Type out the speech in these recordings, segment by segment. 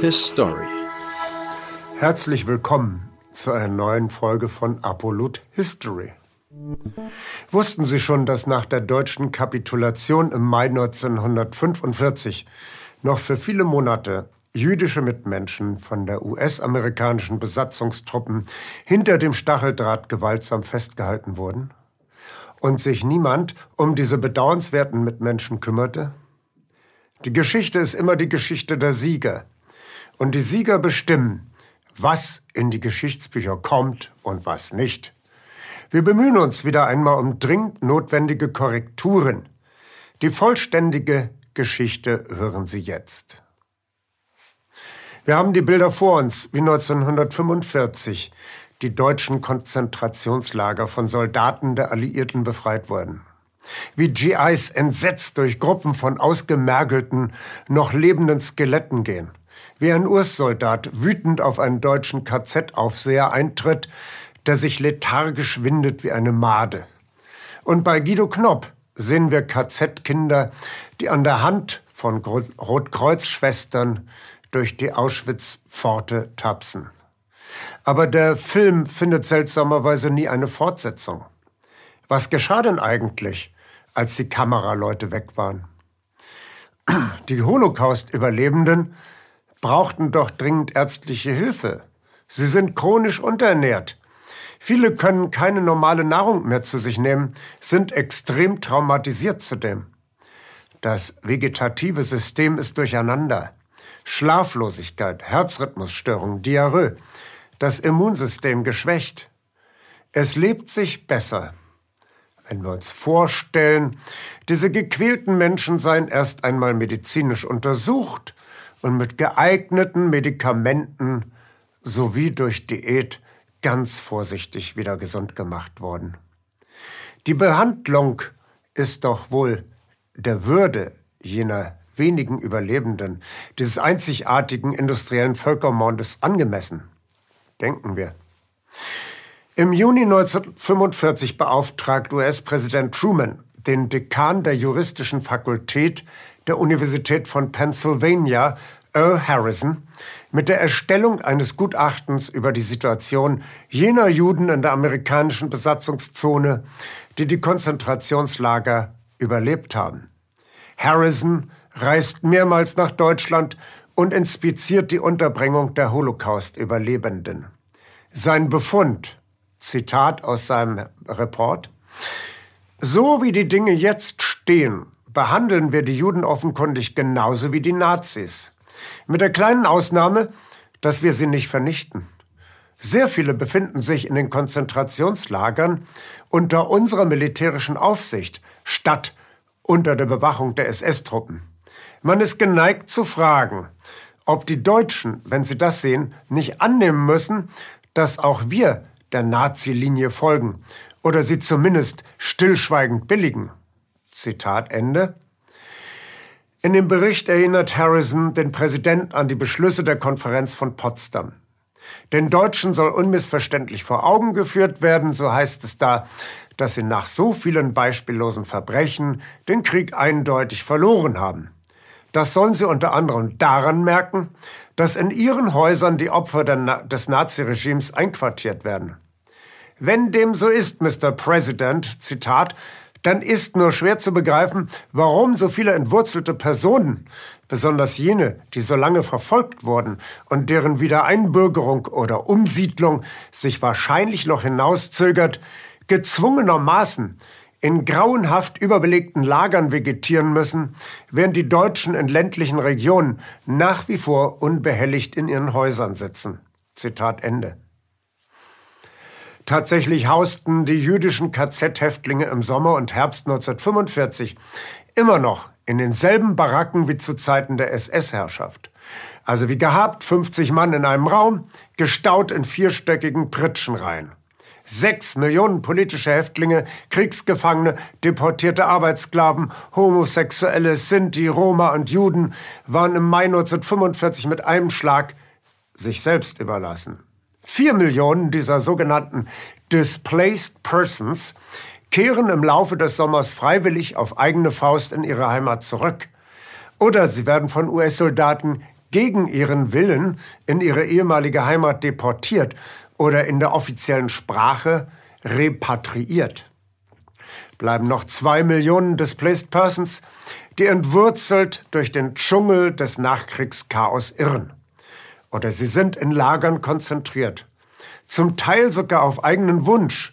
His Story. Herzlich willkommen zu einer neuen Folge von Apollut History. Wussten Sie schon, dass nach der deutschen Kapitulation im Mai 1945 noch für viele Monate jüdische Mitmenschen von der US-amerikanischen Besatzungstruppen hinter dem Stacheldraht gewaltsam festgehalten wurden? Und sich niemand um diese bedauernswerten Mitmenschen kümmerte? Die Geschichte ist immer die Geschichte der Sieger. Und die Sieger bestimmen, was in die Geschichtsbücher kommt und was nicht. Wir bemühen uns wieder einmal um dringend notwendige Korrekturen. Die vollständige Geschichte hören Sie jetzt. Wir haben die Bilder vor uns, wie 1945 die deutschen Konzentrationslager von Soldaten der Alliierten befreit wurden. Wie GIs entsetzt durch Gruppen von ausgemergelten, noch lebenden Skeletten gehen. Wie ein US-Soldat wütend auf einen deutschen KZ-Aufseher eintritt, der sich lethargisch windet wie eine Made. Und bei Guido Knopp sehen wir KZ-Kinder, die an der Hand von Rotkreuzschwestern durch die Auschwitz-Pforte tapsen. Aber der Film findet seltsamerweise nie eine Fortsetzung. Was geschah denn eigentlich, als die Kameraleute weg waren? Die Holocaust-Überlebenden brauchten doch dringend ärztliche Hilfe. Sie sind chronisch unterernährt. Viele können keine normale Nahrung mehr zu sich nehmen, sind extrem traumatisiert zudem. Das vegetative System ist durcheinander. Schlaflosigkeit, Herzrhythmusstörung, Diarrhoe, das Immunsystem geschwächt. Es lebt sich besser. Wenn wir uns vorstellen, diese gequälten Menschen seien erst einmal medizinisch untersucht und mit geeigneten Medikamenten sowie durch Diät ganz vorsichtig wieder gesund gemacht worden. Die Behandlung ist doch wohl der Würde jener wenigen Überlebenden dieses einzigartigen industriellen Völkermordes angemessen? Denken wir. Im Juni 1945 beauftragt US-Präsident Truman den Dekan der juristischen Fakultät der Universität von Pennsylvania, Earl Harrison, mit der Erstellung eines Gutachtens über die Situation jener Juden in der amerikanischen Besatzungszone, die die Konzentrationslager überlebt haben. Harrison reist mehrmals nach Deutschland und inspiziert die Unterbringung der Holocaust-Überlebenden. Sein Befund, Zitat aus seinem Report, so wie die Dinge jetzt stehen, behandeln wir die Juden offenkundig genauso wie die Nazis. Mit der kleinen Ausnahme, dass wir sie nicht vernichten. Sehr viele befinden sich in den Konzentrationslagern unter unserer militärischen Aufsicht, statt unter der Bewachung der SS-Truppen. Man ist geneigt zu fragen, ob die Deutschen, wenn sie das sehen, nicht annehmen müssen, dass auch wir der Nazi-Linie folgen oder sie zumindest stillschweigend billigen. Zitat Ende. In dem Bericht erinnert Harrison den Präsidenten an die Beschlüsse der Konferenz von Potsdam. Den Deutschen soll unmissverständlich vor Augen geführt werden, so heißt es da, dass sie nach so vielen beispiellosen Verbrechen den Krieg eindeutig verloren haben. Das sollen sie unter anderem daran merken, dass in ihren Häusern die Opfer des Naziregimes einquartiert werden. Wenn dem so ist, Mr. President, Zitat, dann ist nur schwer zu begreifen, warum so viele entwurzelte Personen, besonders jene, die so lange verfolgt wurden und deren Wiedereinbürgerung oder Umsiedlung sich wahrscheinlich noch hinauszögert, gezwungenermaßen in grauenhaft überbelegten Lagern vegetieren müssen, während die Deutschen in ländlichen Regionen nach wie vor unbehelligt in ihren Häusern sitzen. Zitat Ende. Tatsächlich hausten die jüdischen KZ-Häftlinge im Sommer und Herbst 1945 immer noch in denselben Baracken wie zu Zeiten der SS-Herrschaft. Also wie gehabt, 50 Mann in einem Raum, gestaut in vierstöckigen Pritschenreihen. Sechs Millionen politische Häftlinge, Kriegsgefangene, deportierte Arbeitssklaven, Homosexuelle, Sinti, Roma und Juden waren im Mai 1945 mit einem Schlag sich selbst überlassen. Vier Millionen dieser sogenannten Displaced Persons kehren im Laufe des Sommers freiwillig auf eigene Faust in ihre Heimat zurück. Oder sie werden von US-Soldaten gegen ihren Willen in ihre ehemalige Heimat deportiert oder in der offiziellen Sprache repatriiert. Bleiben noch zwei Millionen Displaced Persons, die entwurzelt durch den Dschungel des Nachkriegschaos irren. Oder sie sind in Lagern konzentriert, zum Teil sogar auf eigenen Wunsch,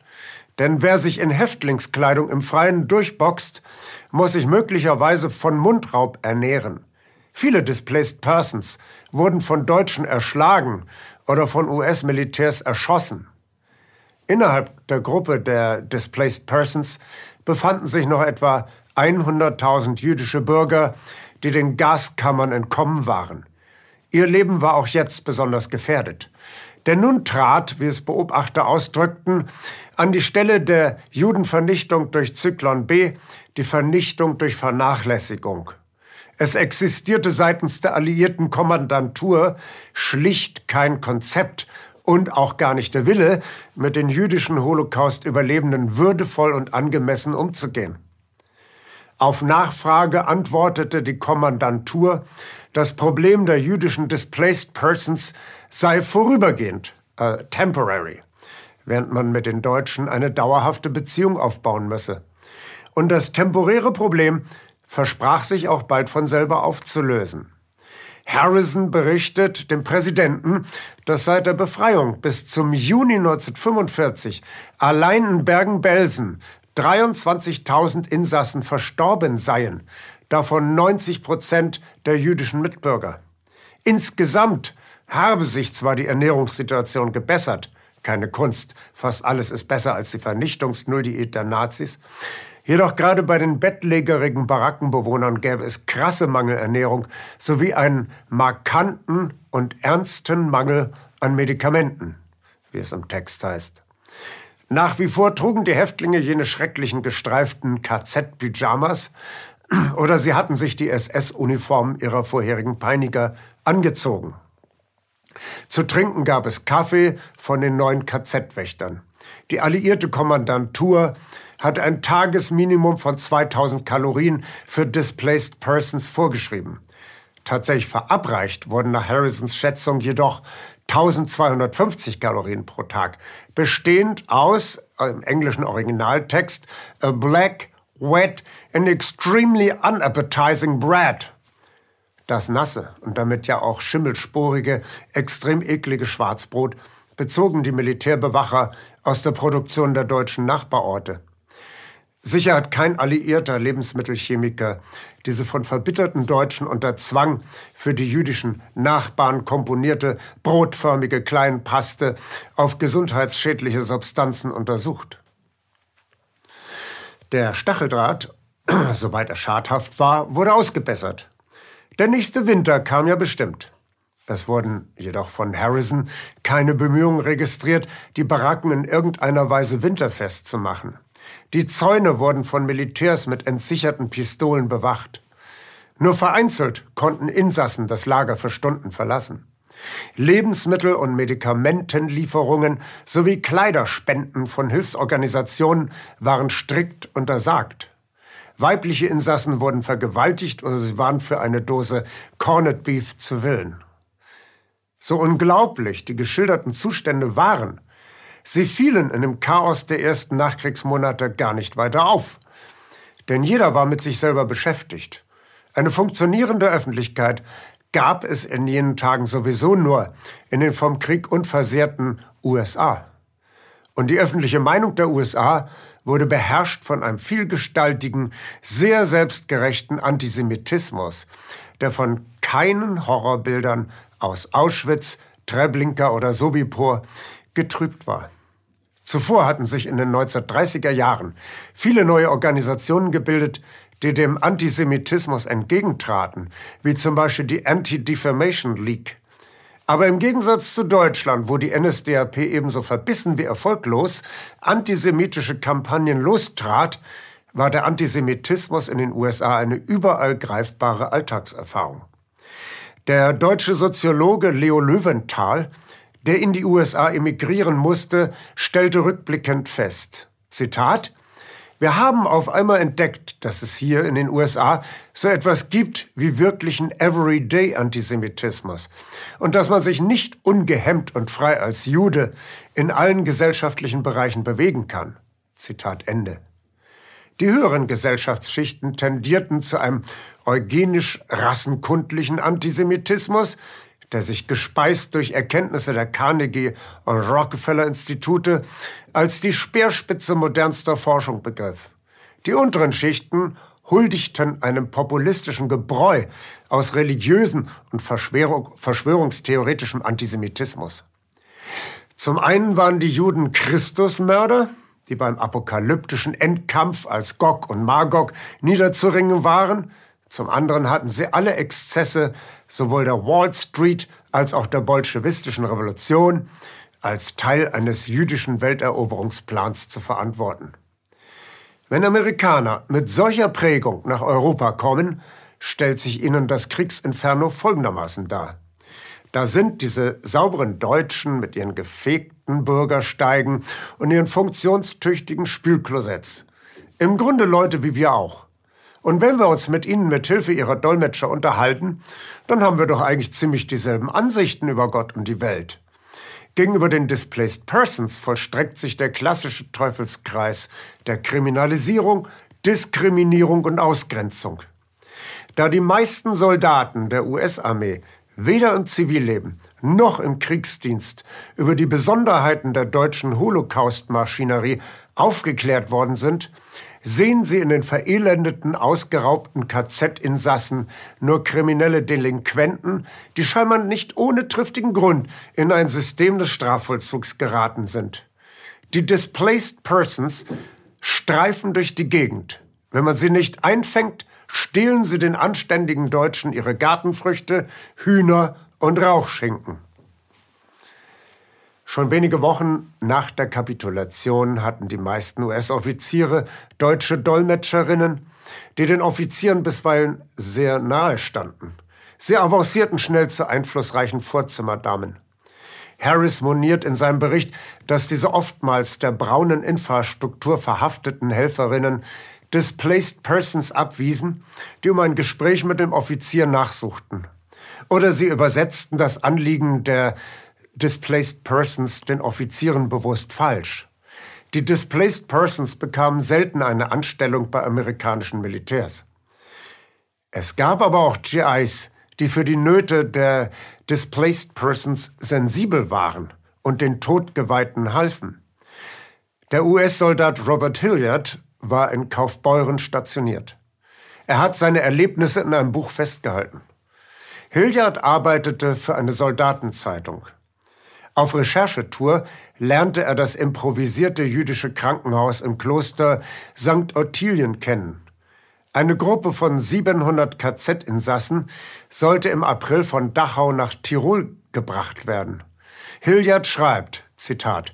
denn wer sich in Häftlingskleidung im Freien durchboxt, muss sich möglicherweise von Mundraub ernähren. Viele Displaced Persons wurden von Deutschen erschlagen oder von US-Militärs erschossen. Innerhalb der Gruppe der Displaced Persons befanden sich noch etwa 100.000 jüdische Bürger, die den Gaskammern entkommen waren. Ihr Leben war auch jetzt besonders gefährdet. Denn nun trat, wie es Beobachter ausdrückten, an die Stelle der Judenvernichtung durch Zyklon B die Vernichtung durch Vernachlässigung. Es existierte seitens der alliierten Kommandantur schlicht kein Konzept und auch gar nicht der Wille, mit den jüdischen Holocaust-Überlebenden würdevoll und angemessen umzugehen. Auf Nachfrage antwortete die Kommandantur, das Problem der jüdischen Displaced Persons sei vorübergehend, äh, temporary, während man mit den Deutschen eine dauerhafte Beziehung aufbauen müsse. Und das temporäre Problem versprach sich auch bald von selber aufzulösen. Harrison berichtet dem Präsidenten, dass seit der Befreiung bis zum Juni 1945 allein in Bergen-Belsen 23.000 Insassen verstorben seien, davon 90 Prozent der jüdischen Mitbürger. Insgesamt habe sich zwar die Ernährungssituation gebessert, keine Kunst, fast alles ist besser als die Vernichtungsnulldiät der Nazis, Jedoch gerade bei den bettlägerigen Barackenbewohnern gäbe es krasse Mangelernährung sowie einen markanten und ernsten Mangel an Medikamenten, wie es im Text heißt. Nach wie vor trugen die Häftlinge jene schrecklichen gestreiften KZ-Pyjamas oder sie hatten sich die SS-Uniformen ihrer vorherigen Peiniger angezogen. Zu trinken gab es Kaffee von den neuen KZ-Wächtern. Die alliierte Kommandantur hat ein Tagesminimum von 2000 Kalorien für Displaced Persons vorgeschrieben. Tatsächlich verabreicht wurden nach Harrisons Schätzung jedoch 1250 Kalorien pro Tag, bestehend aus, äh, im englischen Originaltext, a black, wet and extremely unappetizing bread. Das nasse und damit ja auch schimmelsporige, extrem eklige Schwarzbrot bezogen die Militärbewacher aus der Produktion der deutschen Nachbarorte. Sicher hat kein alliierter Lebensmittelchemiker diese von verbitterten Deutschen unter Zwang für die jüdischen Nachbarn komponierte brotförmige Kleinpaste auf gesundheitsschädliche Substanzen untersucht. Der Stacheldraht, soweit er schadhaft war, wurde ausgebessert. Der nächste Winter kam ja bestimmt. Es wurden jedoch von Harrison keine Bemühungen registriert, die Baracken in irgendeiner Weise winterfest zu machen. Die Zäune wurden von Militärs mit entsicherten Pistolen bewacht. Nur vereinzelt konnten Insassen das Lager für Stunden verlassen. Lebensmittel- und Medikamentenlieferungen sowie Kleiderspenden von Hilfsorganisationen waren strikt untersagt. Weibliche Insassen wurden vergewaltigt oder sie waren für eine Dose Corned Beef zu Willen. So unglaublich die geschilderten Zustände waren, Sie fielen in dem Chaos der ersten Nachkriegsmonate gar nicht weiter auf. Denn jeder war mit sich selber beschäftigt. Eine funktionierende Öffentlichkeit gab es in jenen Tagen sowieso nur in den vom Krieg unversehrten USA. Und die öffentliche Meinung der USA wurde beherrscht von einem vielgestaltigen, sehr selbstgerechten Antisemitismus, der von keinen Horrorbildern aus Auschwitz, Treblinka oder Sobibor getrübt war. Zuvor hatten sich in den 1930er Jahren viele neue Organisationen gebildet, die dem Antisemitismus entgegentraten, wie zum Beispiel die Anti-Defamation League. Aber im Gegensatz zu Deutschland, wo die NSDAP ebenso verbissen wie erfolglos antisemitische Kampagnen lostrat, war der Antisemitismus in den USA eine überall greifbare Alltagserfahrung. Der deutsche Soziologe Leo Löwenthal der in die USA emigrieren musste, stellte rückblickend fest, Zitat, Wir haben auf einmal entdeckt, dass es hier in den USA so etwas gibt wie wirklichen Everyday-Antisemitismus und dass man sich nicht ungehemmt und frei als Jude in allen gesellschaftlichen Bereichen bewegen kann. Zitat Ende. Die höheren Gesellschaftsschichten tendierten zu einem eugenisch-rassenkundlichen Antisemitismus, der sich gespeist durch Erkenntnisse der Carnegie und Rockefeller Institute als die Speerspitze modernster Forschung begriff. Die unteren Schichten huldigten einem populistischen Gebräu aus religiösen und Verschwörung, verschwörungstheoretischem Antisemitismus. Zum einen waren die Juden Christusmörder, die beim apokalyptischen Endkampf als Gog und Magog niederzuringen waren, zum anderen hatten sie alle Exzesse sowohl der Wall Street als auch der bolschewistischen Revolution als Teil eines jüdischen Welteroberungsplans zu verantworten. Wenn Amerikaner mit solcher Prägung nach Europa kommen, stellt sich ihnen das Kriegsinferno folgendermaßen dar. Da sind diese sauberen Deutschen mit ihren gefegten Bürgersteigen und ihren funktionstüchtigen Spülklosetts. Im Grunde Leute wie wir auch. Und wenn wir uns mit ihnen mit Hilfe ihrer Dolmetscher unterhalten, dann haben wir doch eigentlich ziemlich dieselben Ansichten über Gott und die Welt. Gegenüber den Displaced Persons vollstreckt sich der klassische Teufelskreis der Kriminalisierung, Diskriminierung und Ausgrenzung. Da die meisten Soldaten der US-Armee weder im Zivilleben noch im Kriegsdienst über die Besonderheiten der deutschen Holocaust-Maschinerie aufgeklärt worden sind, sehen sie in den verelendeten, ausgeraubten KZ-Insassen nur kriminelle Delinquenten, die scheinbar nicht ohne triftigen Grund in ein System des Strafvollzugs geraten sind. Die Displaced Persons streifen durch die Gegend. Wenn man sie nicht einfängt, stehlen sie den anständigen Deutschen ihre Gartenfrüchte, Hühner und Rauchschinken. Schon wenige Wochen nach der Kapitulation hatten die meisten US-Offiziere deutsche Dolmetscherinnen, die den Offizieren bisweilen sehr nahe standen. Sie avancierten schnell zu einflussreichen Vorzimmerdamen. Harris moniert in seinem Bericht, dass diese oftmals der braunen Infrastruktur verhafteten Helferinnen Displaced Persons abwiesen, die um ein Gespräch mit dem Offizier nachsuchten. Oder sie übersetzten das Anliegen der Displaced Persons den Offizieren bewusst falsch. Die Displaced Persons bekamen selten eine Anstellung bei amerikanischen Militärs. Es gab aber auch GIs, die für die Nöte der Displaced Persons sensibel waren und den Todgeweihten halfen. Der US-Soldat Robert Hilliard war in Kaufbeuren stationiert. Er hat seine Erlebnisse in einem Buch festgehalten. Hilliard arbeitete für eine Soldatenzeitung. Auf Recherchetour lernte er das improvisierte jüdische Krankenhaus im Kloster St. Ottilien kennen. Eine Gruppe von 700 KZ-Insassen sollte im April von Dachau nach Tirol gebracht werden. Hilliard schreibt, Zitat,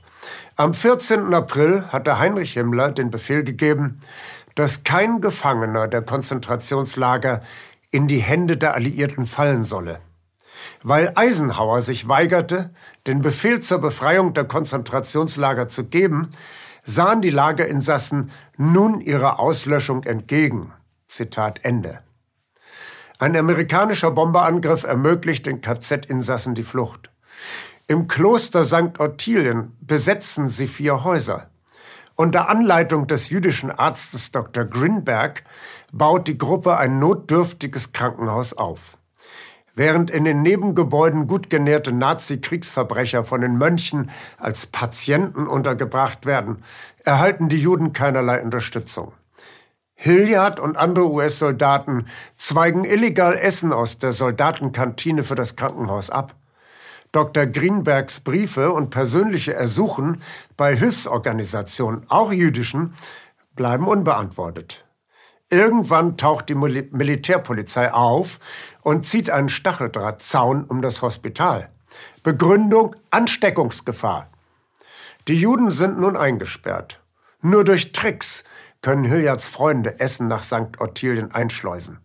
am 14. April hatte Heinrich Himmler den Befehl gegeben, dass kein Gefangener der Konzentrationslager in die Hände der Alliierten fallen solle. Weil Eisenhower sich weigerte, den Befehl zur Befreiung der Konzentrationslager zu geben, sahen die Lagerinsassen nun ihrer Auslöschung entgegen. Zitat Ende. Ein amerikanischer Bomberangriff ermöglicht den KZ-Insassen die Flucht. Im Kloster St. Ottilien besetzen sie vier Häuser. Unter Anleitung des jüdischen Arztes Dr. Grinberg baut die Gruppe ein notdürftiges Krankenhaus auf. Während in den Nebengebäuden gut genährte Nazi-Kriegsverbrecher von den Mönchen als Patienten untergebracht werden, erhalten die Juden keinerlei Unterstützung. Hilliard und andere US-Soldaten zweigen illegal Essen aus der Soldatenkantine für das Krankenhaus ab. Dr. Greenbergs Briefe und persönliche Ersuchen bei Hilfsorganisationen, auch jüdischen, bleiben unbeantwortet. Irgendwann taucht die Militärpolizei auf und zieht einen Stacheldrahtzaun um das Hospital. Begründung Ansteckungsgefahr. Die Juden sind nun eingesperrt. Nur durch Tricks können Hilliards Freunde Essen nach St. Ottilien einschleusen.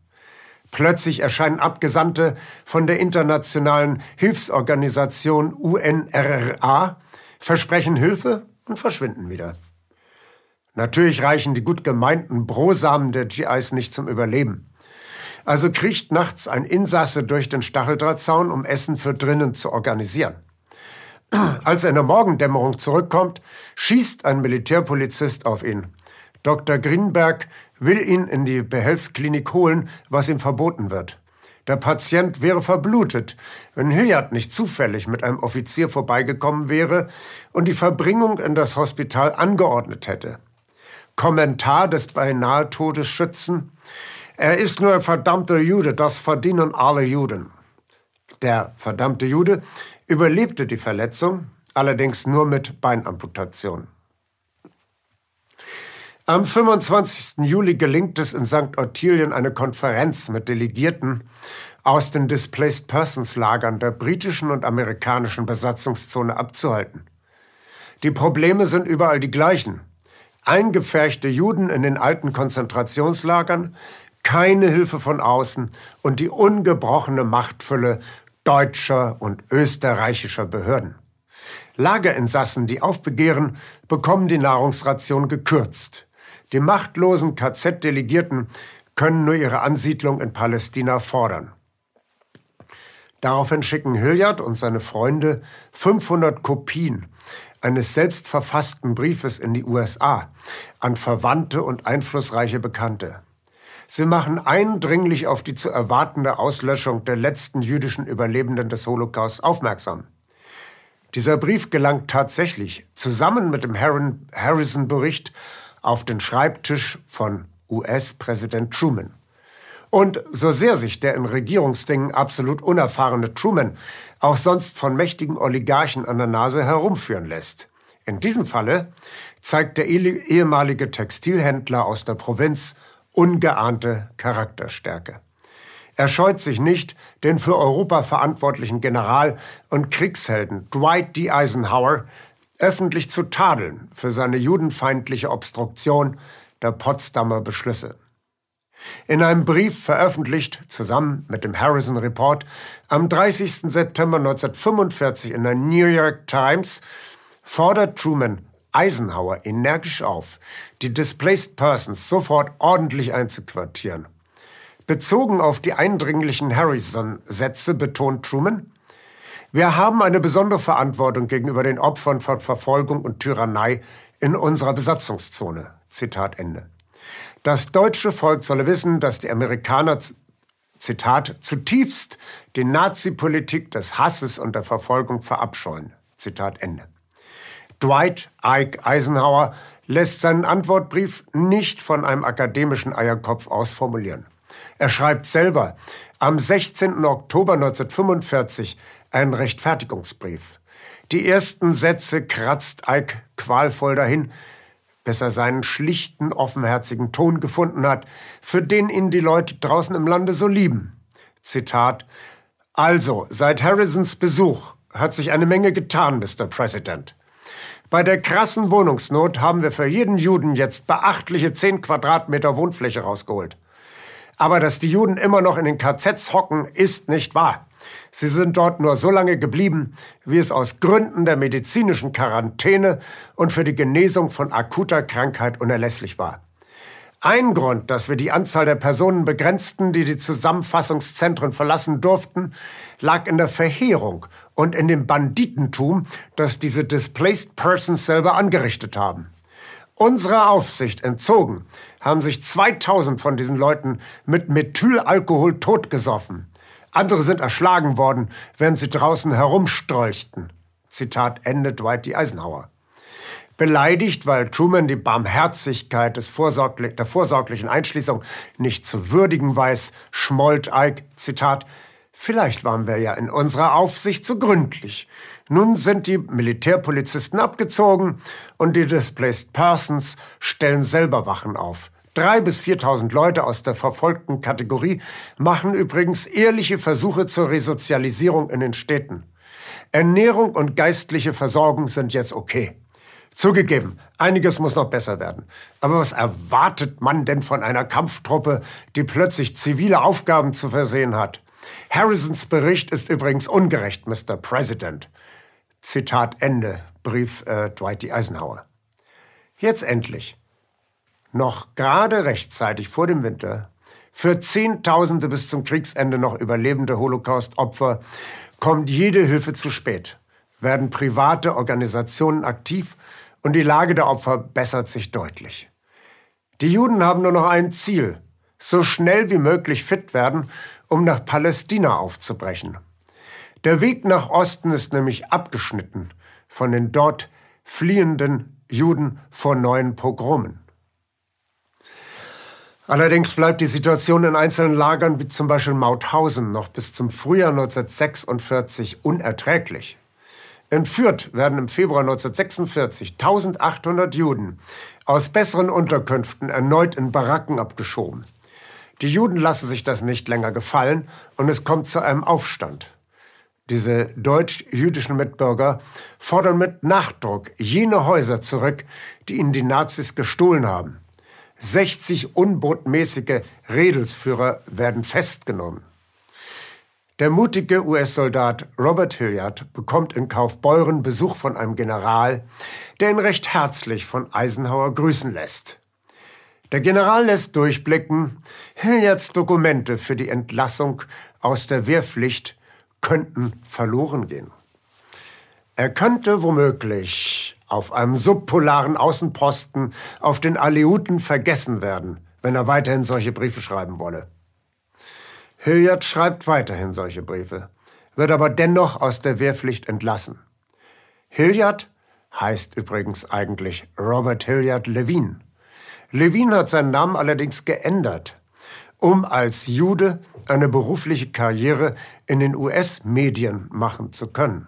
Plötzlich erscheinen Abgesandte von der internationalen Hilfsorganisation UNRRA, versprechen Hilfe und verschwinden wieder. Natürlich reichen die gut gemeinten Brosamen der GIs nicht zum Überleben. Also kriecht nachts ein Insasse durch den Stacheldrahtzaun, um Essen für drinnen zu organisieren. Als er in der Morgendämmerung zurückkommt, schießt ein Militärpolizist auf ihn. Dr. Greenberg will ihn in die Behelfsklinik holen, was ihm verboten wird. Der Patient wäre verblutet, wenn Hilliard nicht zufällig mit einem Offizier vorbeigekommen wäre und die Verbringung in das Hospital angeordnet hätte. Kommentar des beinahe Todesschützen. Er ist nur ein verdammter Jude, das verdienen alle Juden. Der verdammte Jude überlebte die Verletzung, allerdings nur mit Beinamputation. Am 25. Juli gelingt es in St. Ottilien eine Konferenz mit Delegierten aus den Displaced Persons Lagern der britischen und amerikanischen Besatzungszone abzuhalten. Die Probleme sind überall die gleichen. Eingefärchte Juden in den alten Konzentrationslagern, keine Hilfe von außen und die ungebrochene Machtfülle deutscher und österreichischer Behörden. Lagerinsassen, die aufbegehren, bekommen die Nahrungsration gekürzt. Die machtlosen KZ-Delegierten können nur ihre Ansiedlung in Palästina fordern. Daraufhin schicken Hilliard und seine Freunde 500 Kopien eines selbstverfassten Briefes in die USA an Verwandte und einflussreiche Bekannte. Sie machen eindringlich auf die zu erwartende Auslöschung der letzten jüdischen Überlebenden des Holocaust aufmerksam. Dieser Brief gelangt tatsächlich zusammen mit dem Harrison-Bericht auf den Schreibtisch von US-Präsident Truman. Und so sehr sich der in Regierungsdingen absolut unerfahrene Truman auch sonst von mächtigen Oligarchen an der Nase herumführen lässt. In diesem Falle zeigt der ehemalige Textilhändler aus der Provinz ungeahnte Charakterstärke. Er scheut sich nicht, den für Europa verantwortlichen General und Kriegshelden Dwight D. Eisenhower öffentlich zu tadeln für seine judenfeindliche Obstruktion der Potsdamer Beschlüsse. In einem Brief veröffentlicht, zusammen mit dem Harrison Report, am 30. September 1945 in der New York Times, fordert Truman Eisenhower energisch auf, die Displaced Persons sofort ordentlich einzuquartieren. Bezogen auf die eindringlichen Harrison-Sätze betont Truman, wir haben eine besondere Verantwortung gegenüber den Opfern von Verfolgung und Tyrannei in unserer Besatzungszone. Zitat Ende. Das deutsche Volk solle wissen, dass die Amerikaner, Zitat, zutiefst die Nazi-Politik des Hasses und der Verfolgung verabscheuen. Zitat Ende. Dwight Ike Eisenhower lässt seinen Antwortbrief nicht von einem akademischen Eierkopf aus formulieren. Er schreibt selber am 16. Oktober 1945 einen Rechtfertigungsbrief. Die ersten Sätze kratzt Ike qualvoll dahin, bis er seinen schlichten, offenherzigen Ton gefunden hat, für den ihn die Leute draußen im Lande so lieben. Zitat Also, seit Harrisons Besuch hat sich eine Menge getan, Mr. President. Bei der krassen Wohnungsnot haben wir für jeden Juden jetzt beachtliche 10 Quadratmeter Wohnfläche rausgeholt. Aber dass die Juden immer noch in den KZs hocken, ist nicht wahr. Sie sind dort nur so lange geblieben, wie es aus Gründen der medizinischen Quarantäne und für die Genesung von akuter Krankheit unerlässlich war. Ein Grund, dass wir die Anzahl der Personen begrenzten, die die Zusammenfassungszentren verlassen durften, lag in der Verheerung und in dem Banditentum, das diese Displaced Persons selber angerichtet haben. Unserer Aufsicht entzogen haben sich 2000 von diesen Leuten mit Methylalkohol totgesoffen. Andere sind erschlagen worden, während sie draußen herumstrolchten. Zitat Ende Dwight D. Eisenhower. Beleidigt, weil Truman die Barmherzigkeit des vorsorglich, der vorsorglichen Einschließung nicht zu würdigen weiß, schmollt Ike, Zitat, Vielleicht waren wir ja in unserer Aufsicht zu gründlich. Nun sind die Militärpolizisten abgezogen und die Displaced Persons stellen selber Wachen auf. Drei bis 4.000 Leute aus der verfolgten Kategorie machen übrigens ehrliche Versuche zur Resozialisierung in den Städten. Ernährung und geistliche Versorgung sind jetzt okay. Zugegeben, einiges muss noch besser werden. Aber was erwartet man denn von einer Kampftruppe, die plötzlich zivile Aufgaben zu versehen hat? Harrisons Bericht ist übrigens ungerecht, Mr. President. Zitat Ende, Brief äh, Dwight D. Eisenhower. Jetzt endlich. Noch gerade rechtzeitig vor dem Winter, für Zehntausende bis zum Kriegsende noch überlebende Holocaust-Opfer kommt jede Hilfe zu spät, werden private Organisationen aktiv und die Lage der Opfer bessert sich deutlich. Die Juden haben nur noch ein Ziel, so schnell wie möglich fit werden, um nach Palästina aufzubrechen. Der Weg nach Osten ist nämlich abgeschnitten von den dort fliehenden Juden vor neuen Pogromen. Allerdings bleibt die Situation in einzelnen Lagern wie zum Beispiel Mauthausen noch bis zum Frühjahr 1946 unerträglich. Entführt werden im Februar 1946 1800 Juden aus besseren Unterkünften erneut in Baracken abgeschoben. Die Juden lassen sich das nicht länger gefallen und es kommt zu einem Aufstand. Diese deutsch-jüdischen Mitbürger fordern mit Nachdruck jene Häuser zurück, die ihnen die Nazis gestohlen haben. 60 unbotmäßige Redelsführer werden festgenommen. Der mutige US-Soldat Robert Hilliard bekommt in Kaufbeuren Besuch von einem General, der ihn recht herzlich von Eisenhower grüßen lässt. Der General lässt durchblicken, Hilliards Dokumente für die Entlassung aus der Wehrpflicht könnten verloren gehen. Er könnte womöglich auf einem subpolaren Außenposten auf den Aleuten vergessen werden, wenn er weiterhin solche Briefe schreiben wolle. Hilliard schreibt weiterhin solche Briefe, wird aber dennoch aus der Wehrpflicht entlassen. Hilliard heißt übrigens eigentlich Robert Hilliard Levine. Levine hat seinen Namen allerdings geändert, um als Jude eine berufliche Karriere in den US-Medien machen zu können.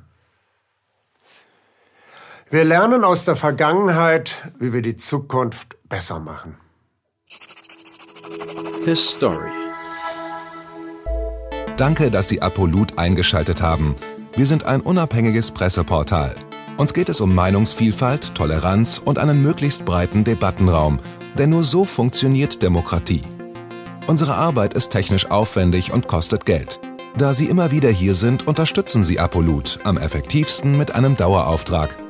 Wir lernen aus der Vergangenheit, wie wir die Zukunft besser machen. His Story. Danke, dass Sie Apolut eingeschaltet haben. Wir sind ein unabhängiges Presseportal. Uns geht es um Meinungsvielfalt, Toleranz und einen möglichst breiten Debattenraum, denn nur so funktioniert Demokratie. Unsere Arbeit ist technisch aufwendig und kostet Geld. Da Sie immer wieder hier sind, unterstützen Sie Apolut am effektivsten mit einem Dauerauftrag –